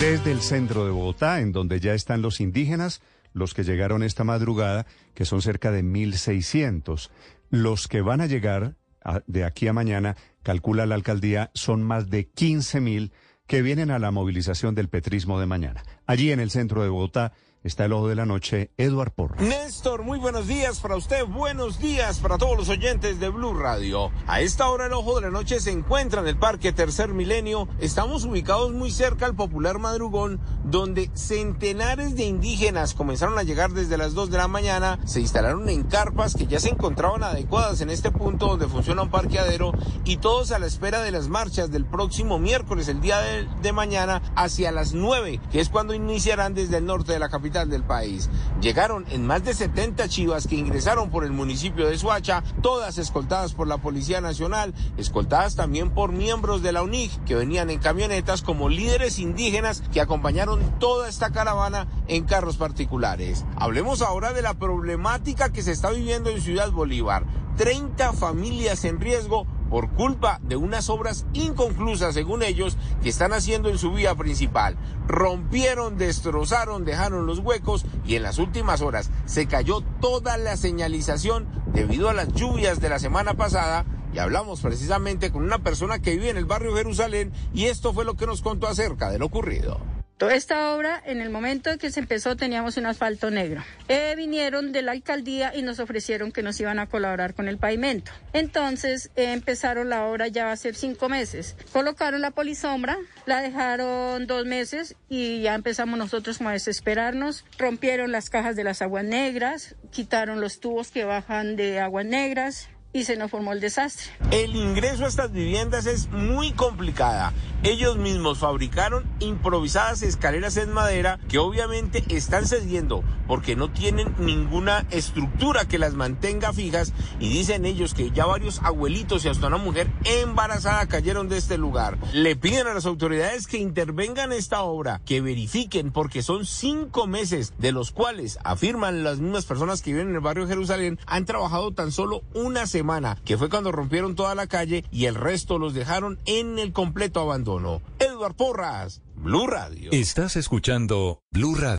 Desde el centro de Bogotá, en donde ya están los indígenas, los que llegaron esta madrugada, que son cerca de 1.600. Los que van a llegar de aquí a mañana, calcula la alcaldía, son más de 15.000 que vienen a la movilización del petrismo de mañana. Allí en el centro de Bogotá está el ojo de la noche, Eduard Porras. Néstor, muy buenos días para usted, buenos días para todos los oyentes de Blue Radio. A esta hora el ojo de la noche se encuentra en el Parque Tercer Milenio. Estamos ubicados muy cerca al popular madrugón, donde centenares de indígenas comenzaron a llegar desde las 2 de la mañana, se instalaron en carpas que ya se encontraban adecuadas en este punto donde funciona un parqueadero y todos a la espera de las marchas del próximo miércoles, el día de, de mañana, hacia las 9, que es cuando iniciarán desde el norte de la capital del país. Llegaron en más de 70 chivas que ingresaron por el municipio de Suacha, todas escoltadas por la Policía Nacional, escoltadas también por miembros de la UNIC que venían en camionetas como líderes indígenas que acompañaron toda esta caravana en carros particulares. Hablemos ahora de la problemática que se está viviendo en Ciudad Bolívar. 30 familias en riesgo por culpa de unas obras inconclusas, según ellos, que están haciendo en su vía principal. Rompieron, destrozaron, dejaron los huecos y en las últimas horas se cayó toda la señalización debido a las lluvias de la semana pasada. Y hablamos precisamente con una persona que vive en el barrio Jerusalén y esto fue lo que nos contó acerca de lo ocurrido. Toda esta obra, en el momento en que se empezó, teníamos un asfalto negro. Eh, vinieron de la alcaldía y nos ofrecieron que nos iban a colaborar con el pavimento. Entonces eh, empezaron la obra ya ser cinco meses. Colocaron la polisombra, la dejaron dos meses y ya empezamos nosotros como a desesperarnos. Rompieron las cajas de las aguas negras, quitaron los tubos que bajan de aguas negras, y se nos formó el desastre. El ingreso a estas viviendas es muy complicada. Ellos mismos fabricaron improvisadas escaleras en madera que obviamente están cediendo porque no tienen ninguna estructura que las mantenga fijas y dicen ellos que ya varios abuelitos y hasta una mujer embarazada cayeron de este lugar. Le piden a las autoridades que intervengan esta obra, que verifiquen porque son cinco meses de los cuales afirman las mismas personas que viven en el barrio de Jerusalén han trabajado tan solo una que fue cuando rompieron toda la calle y el resto los dejaron en el completo abandono. Eduard Porras, Blue Radio. Estás escuchando Blue Radio.